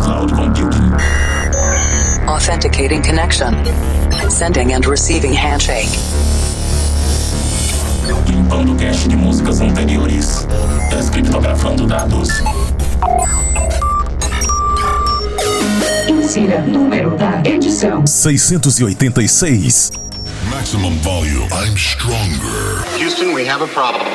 cloud computing. Authenticating connection. Sending and receiving handshake. Limpando cache de músicas anteriores. Descriptografando dados. Insira número da edição. 686. Maximum volume. I'm stronger. Houston, we have a problem.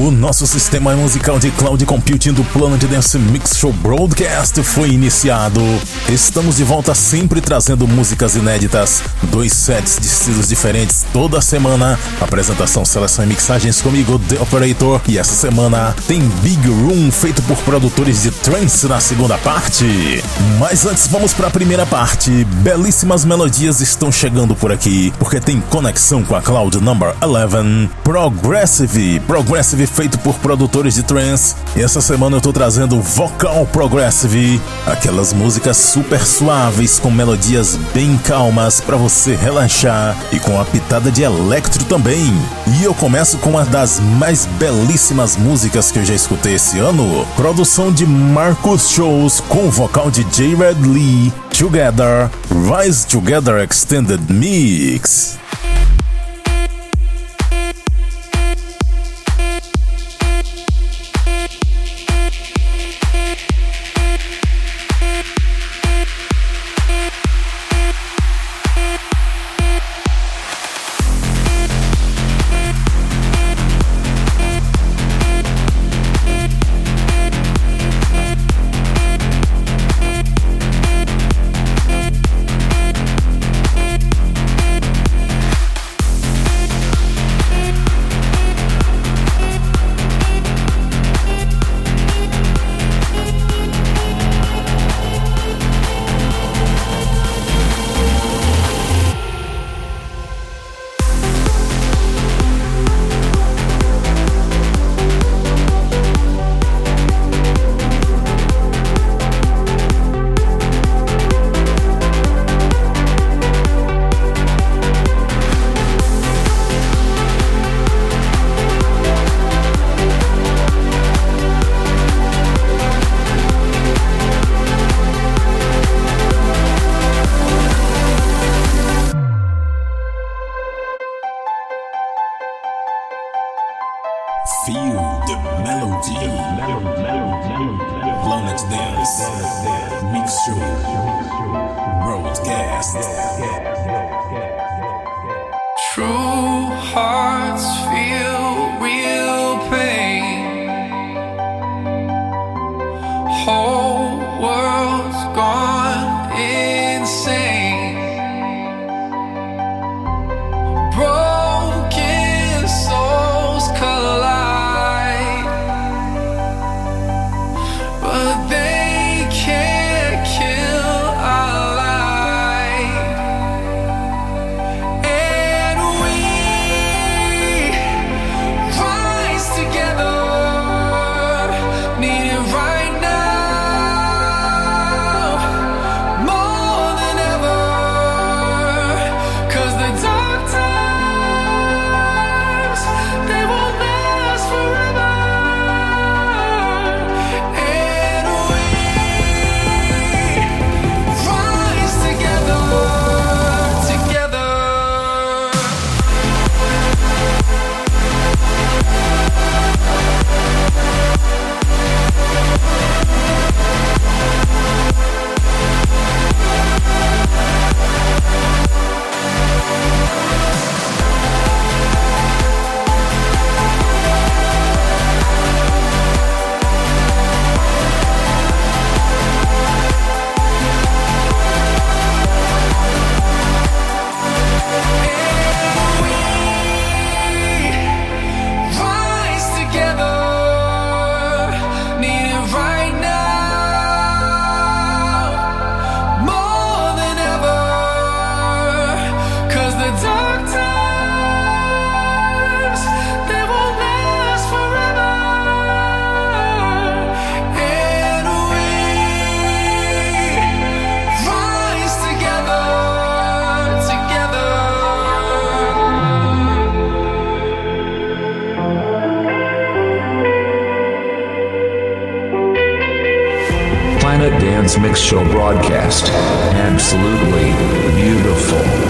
O nosso sistema musical de cloud computing do Planet Dance Mix Show Broadcast foi iniciado. Estamos de volta sempre trazendo músicas inéditas, dois sets de estilos diferentes toda semana. Apresentação, seleção e mixagens comigo, The Operator. E essa semana tem Big Room feito por produtores de trance na segunda parte. Mas antes vamos para a primeira parte. Belíssimas melodias estão chegando por aqui, porque tem conexão com a Cloud Number 11. Progressive, Progressive feito por produtores de trance. E essa semana eu tô trazendo vocal progressive, aquelas músicas super suaves com melodias bem calmas para você relaxar e com a pitada de electro também. E eu começo com uma das mais belíssimas músicas que eu já escutei esse ano, produção de Marcus Shows com o vocal de J. Red Lee, Together, Rise Together Extended Mix. Show broadcast. Absolutely beautiful.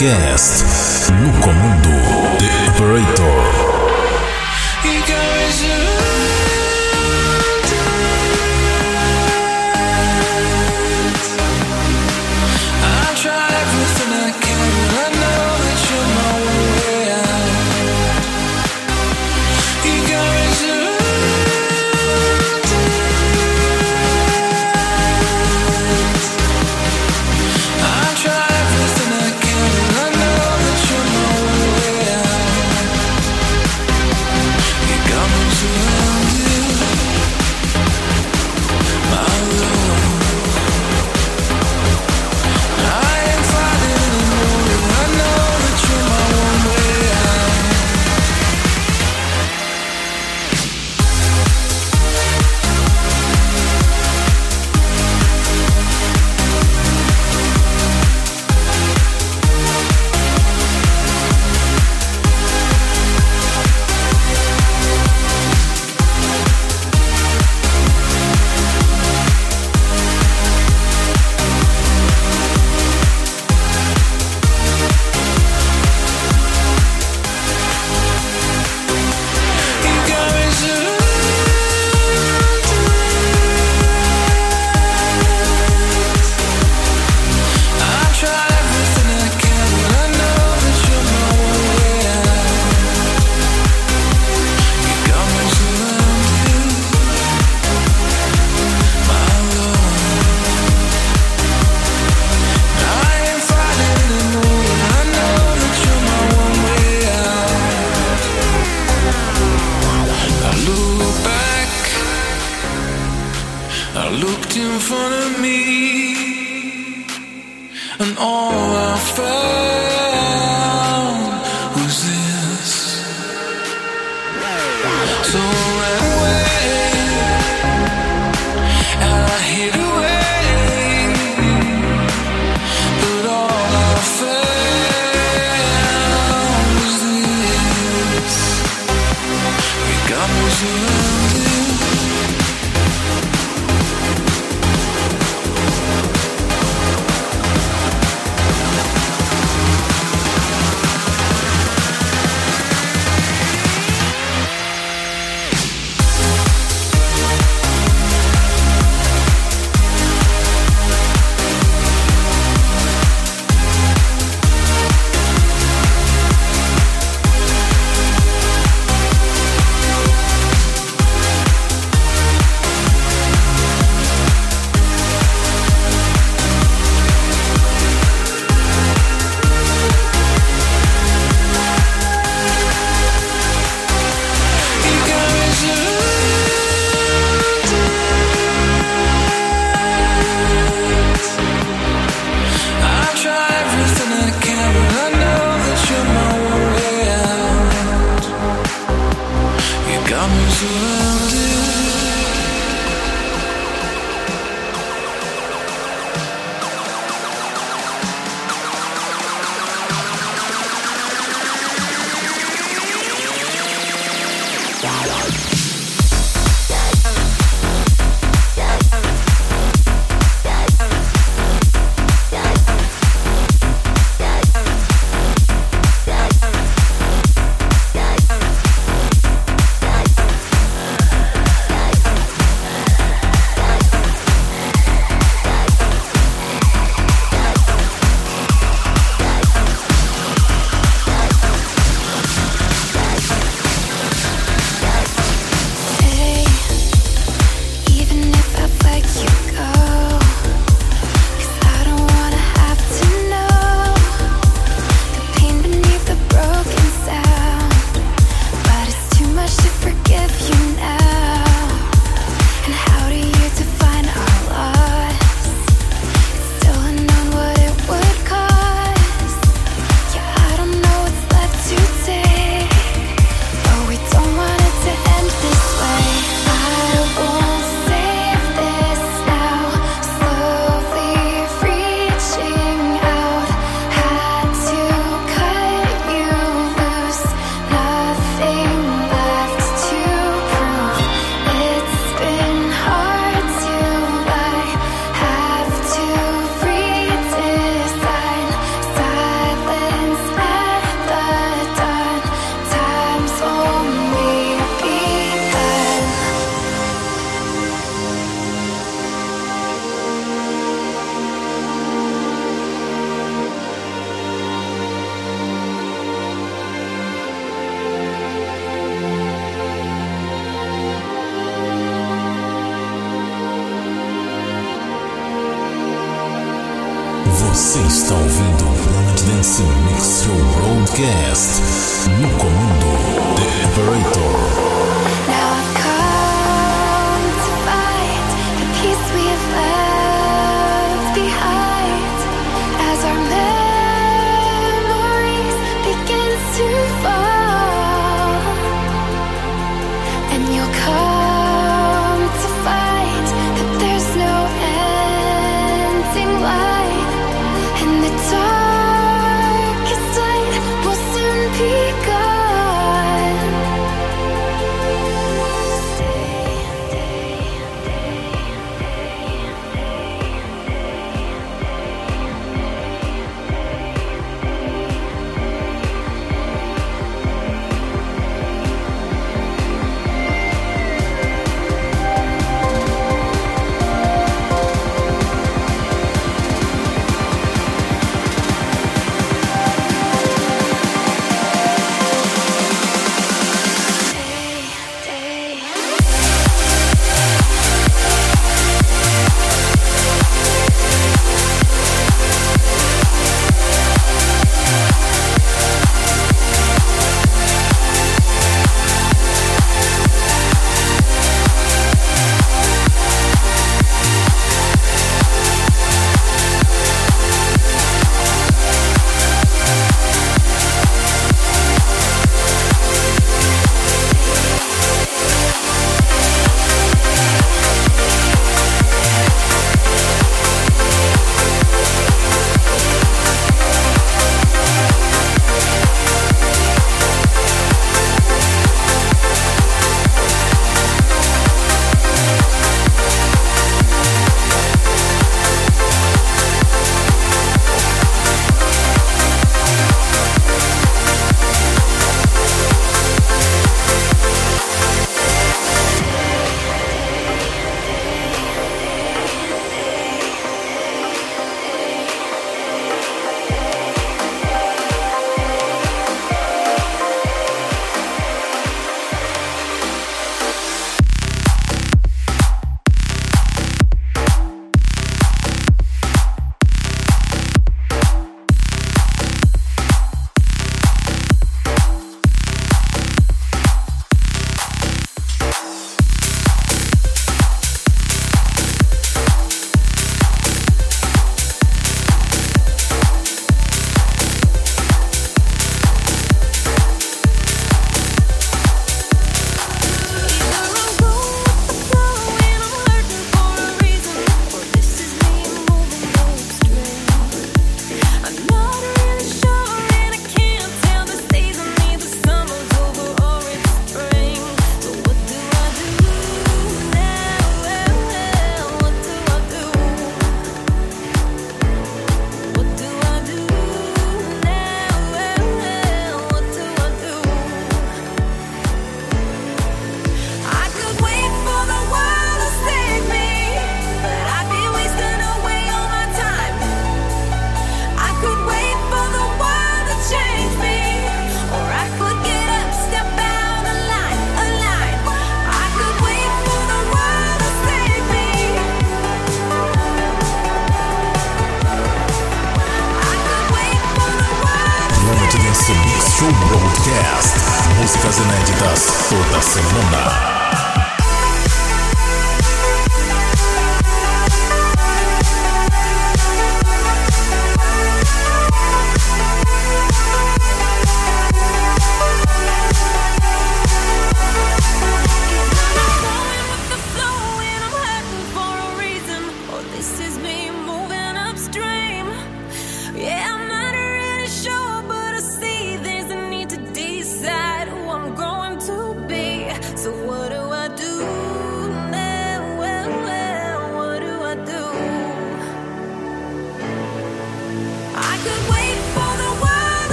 Broadcast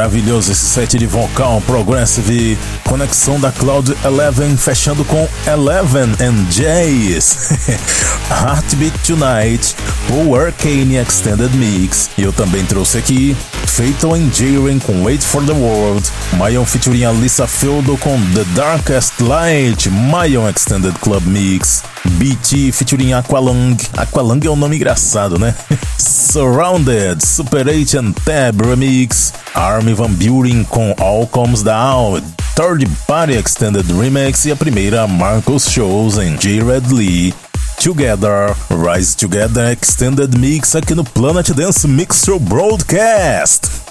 Maravilhoso esse set de vocal progressive, conexão da Cloud Eleven fechando com Eleven and Jays, Heartbeat Tonight, Paul Arcane Extended Mix. E eu também trouxe aqui Fatal and Jaren com Wait for the World, Mayon featuring Alissa Feudo com The Darkest Light, Mayon Extended Club Mix, BT featuring Aqualung, Aqualung é um nome engraçado, né? Surrounded, Super 8 and Tab Remix, Army Van Buren com All Comes Down, Third Party Extended Remix e a primeira Marcos Shows em J. Red Lee. Together, Rise Together Extended Mix aqui no Planet Dance Mix Show Broadcast.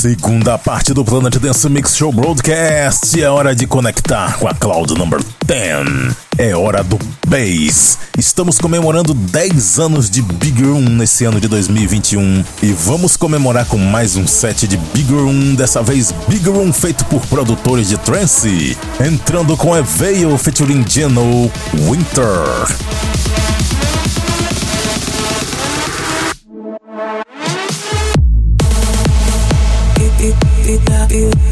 Segunda parte do Planet Dance Mix Show Broadcast. É hora de conectar com a Cloud Number 10. É hora do Bass. Estamos comemorando 10 anos de Big Room nesse ano de 2021. E vamos comemorar com mais um set de Big Room. Dessa vez, Big Room feito por produtores de trance. Entrando com Eveil featuring Geno Winter. you.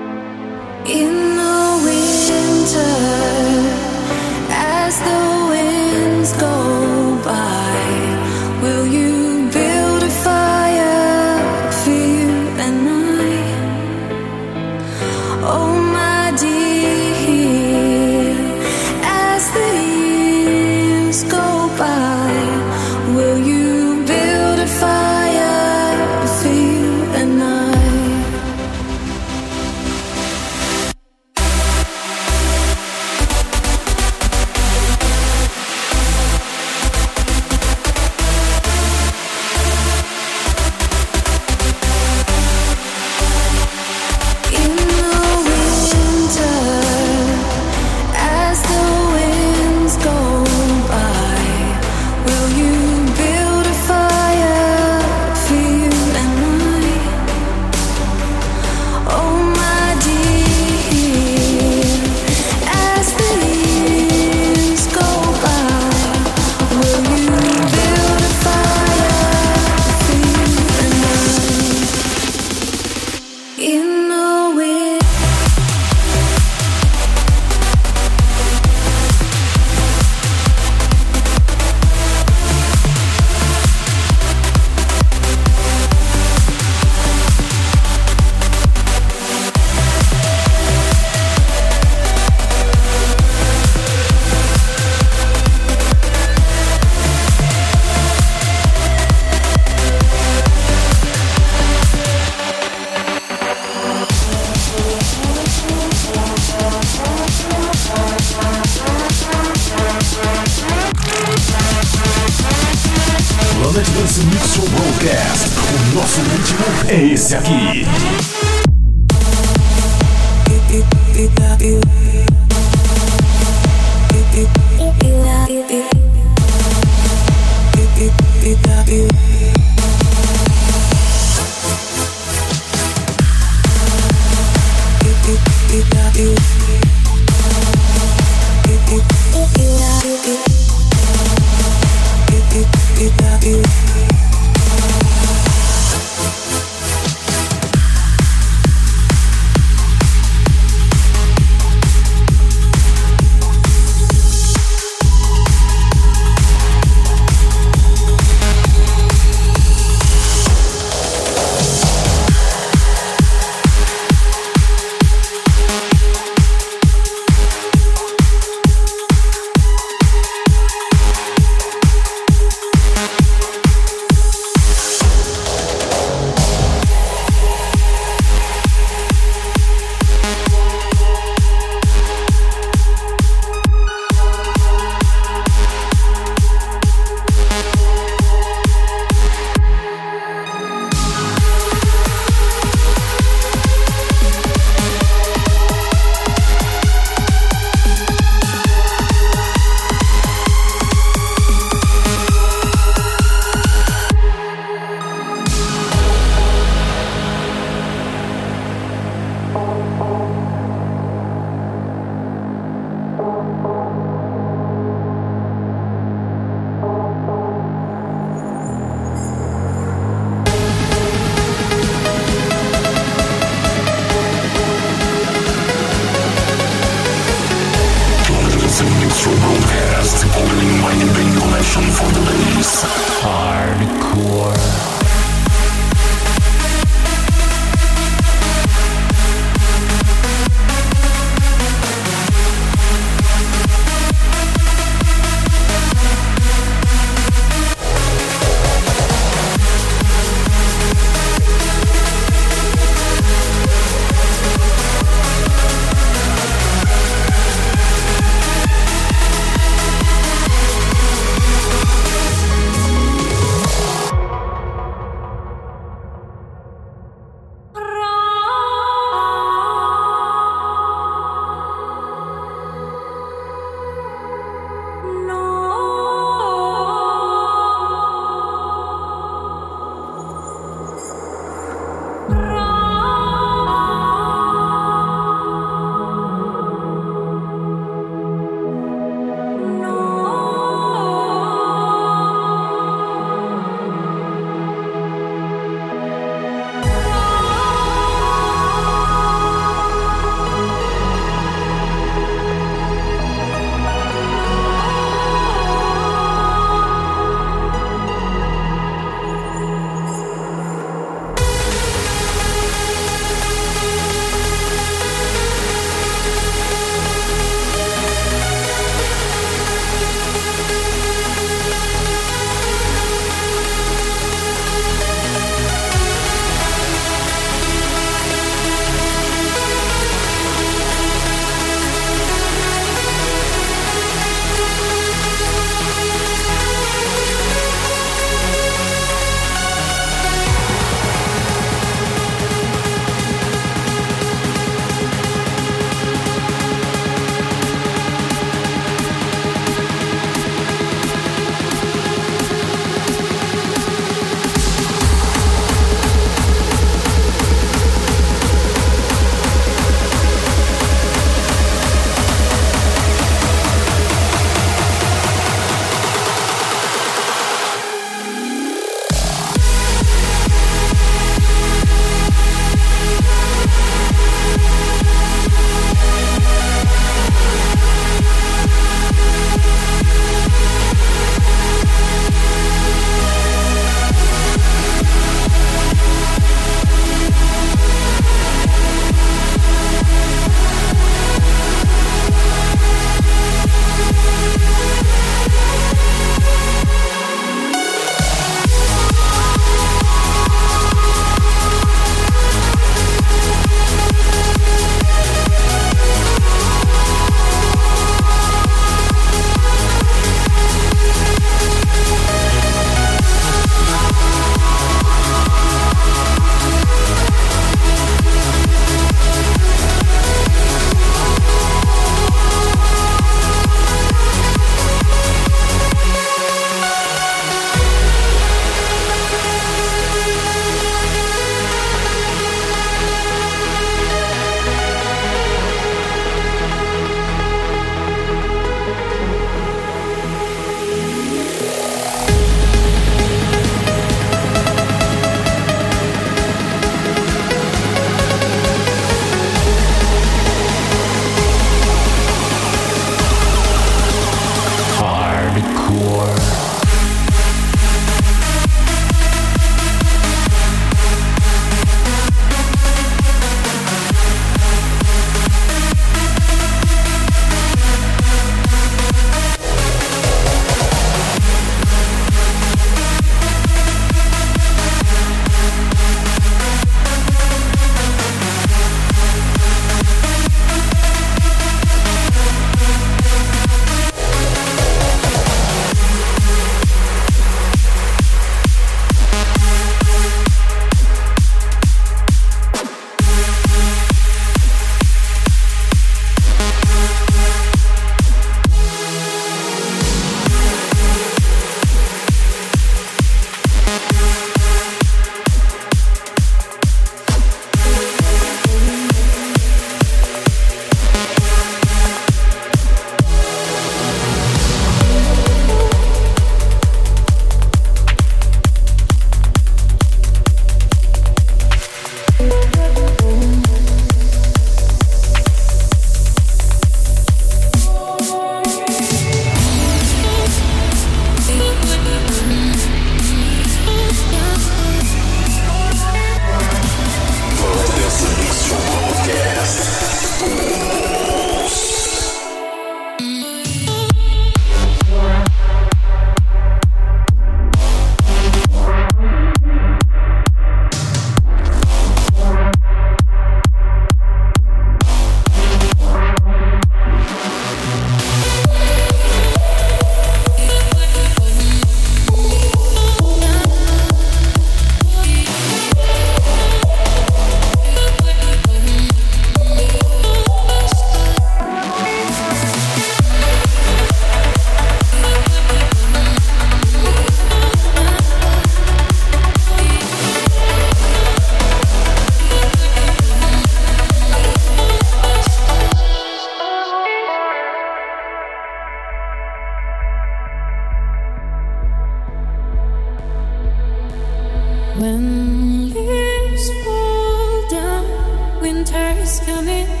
When leaves fall down, winter is coming.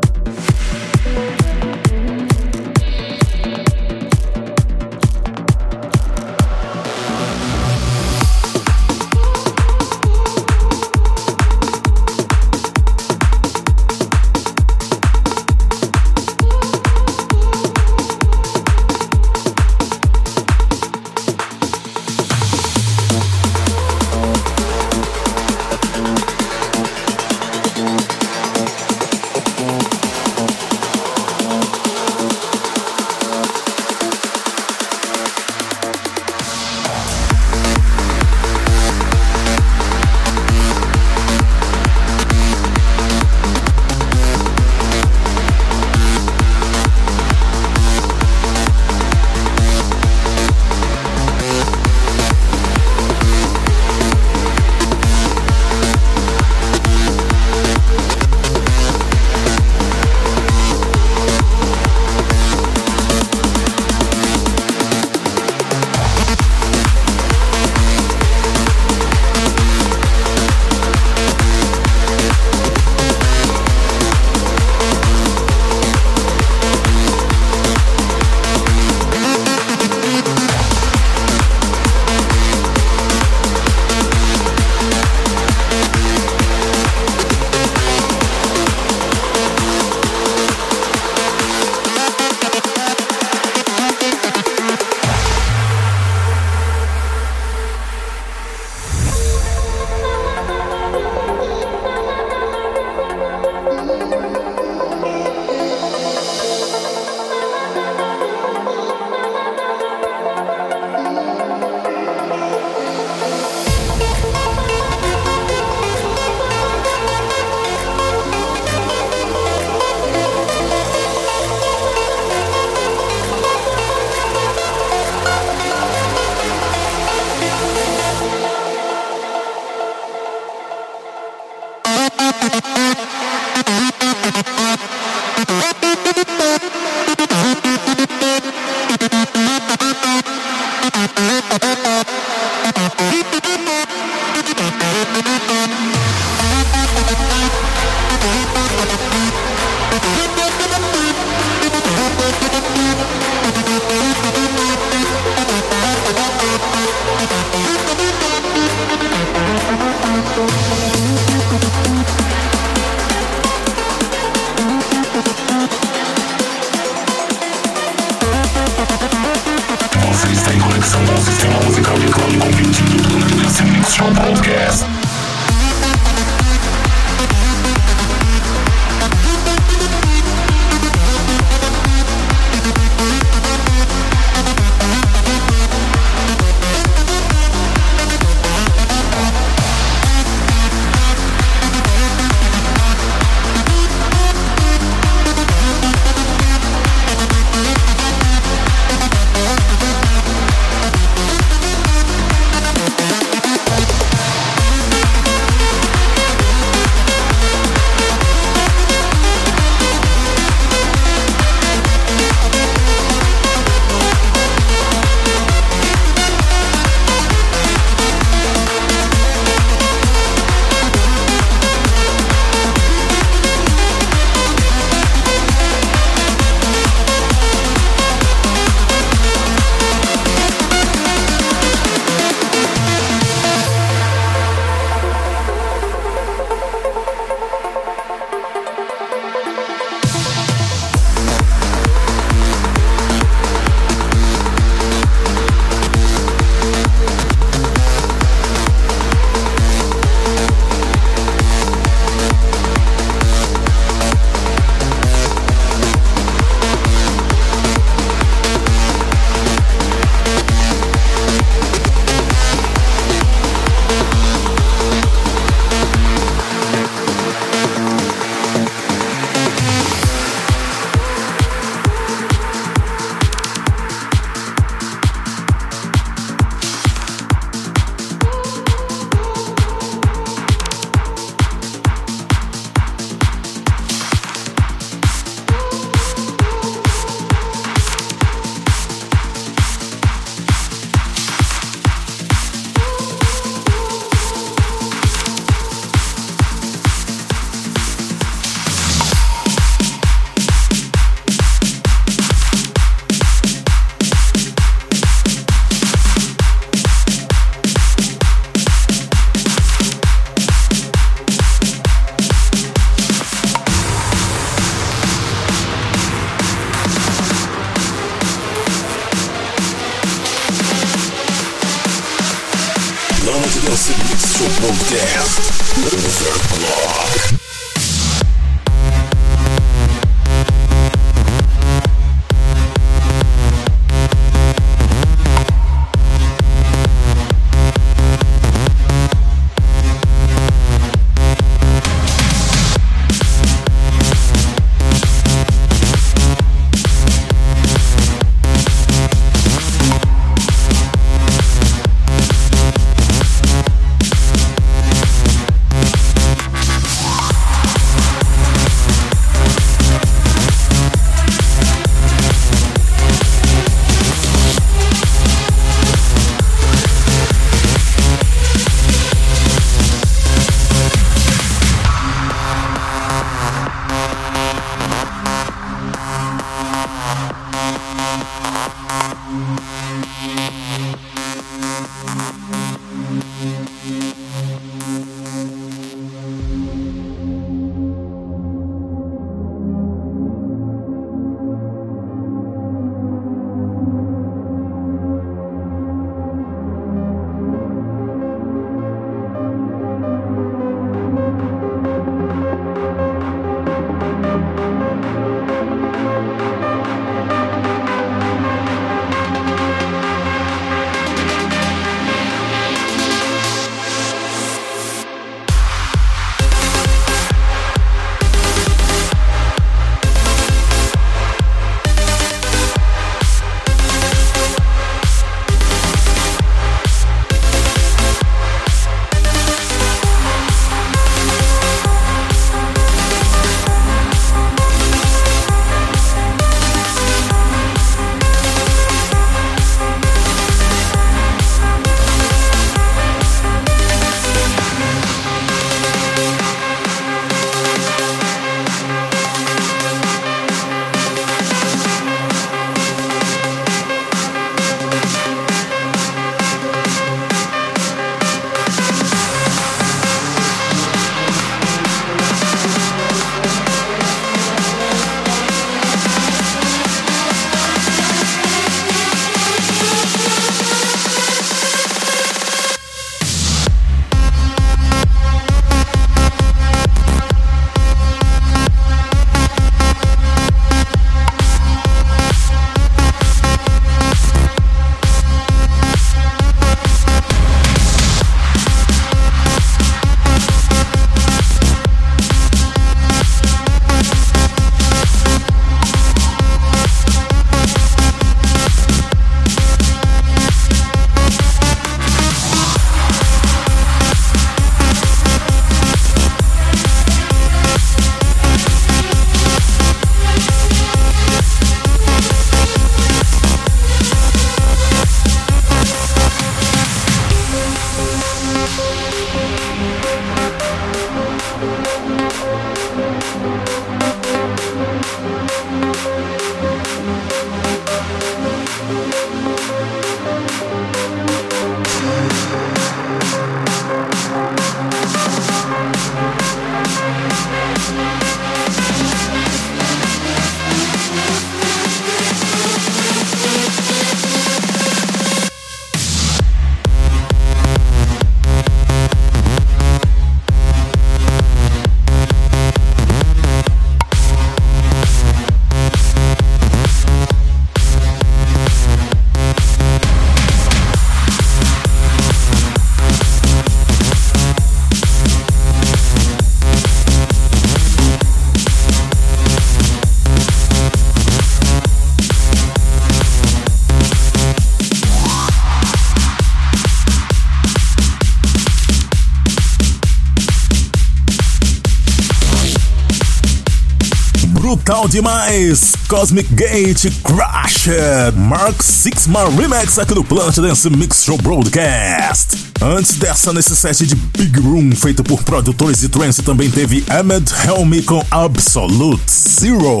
Demais! Cosmic Gate Crashed! Mark Sixma Remix aqui no Planet Dance Mix Show Broadcast. Antes dessa, nesse set de Big Room feito por produtores de trance, também teve Ahmed Helmi com Absolute Zero,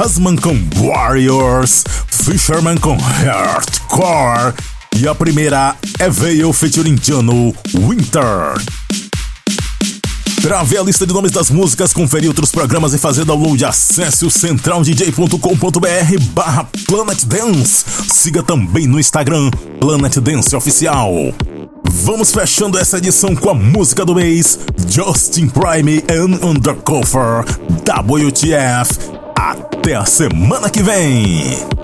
Husman com Warriors, Fisherman com Hardcore e a primeira é Veil featuring Jano Winter. Para ver a lista de nomes das músicas, conferir outros programas e fazer download, acesse o centraldj.com.br barra Planet Dance. Siga também no Instagram Planet Dance Oficial. Vamos fechando essa edição com a música do mês, Justin Prime and Undercover, WTF. Até a semana que vem!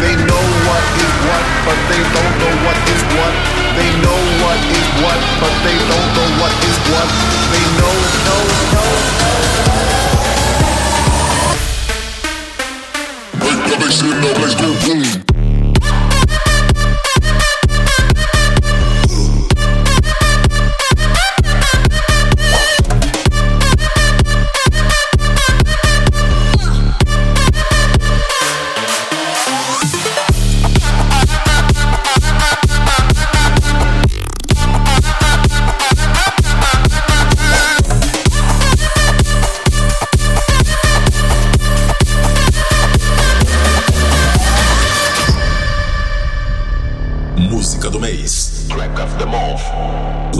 They know what is what, but they don't know what is what. They know what is what, but they don't know what is what. They know, know, know. Make the bass in the go boom.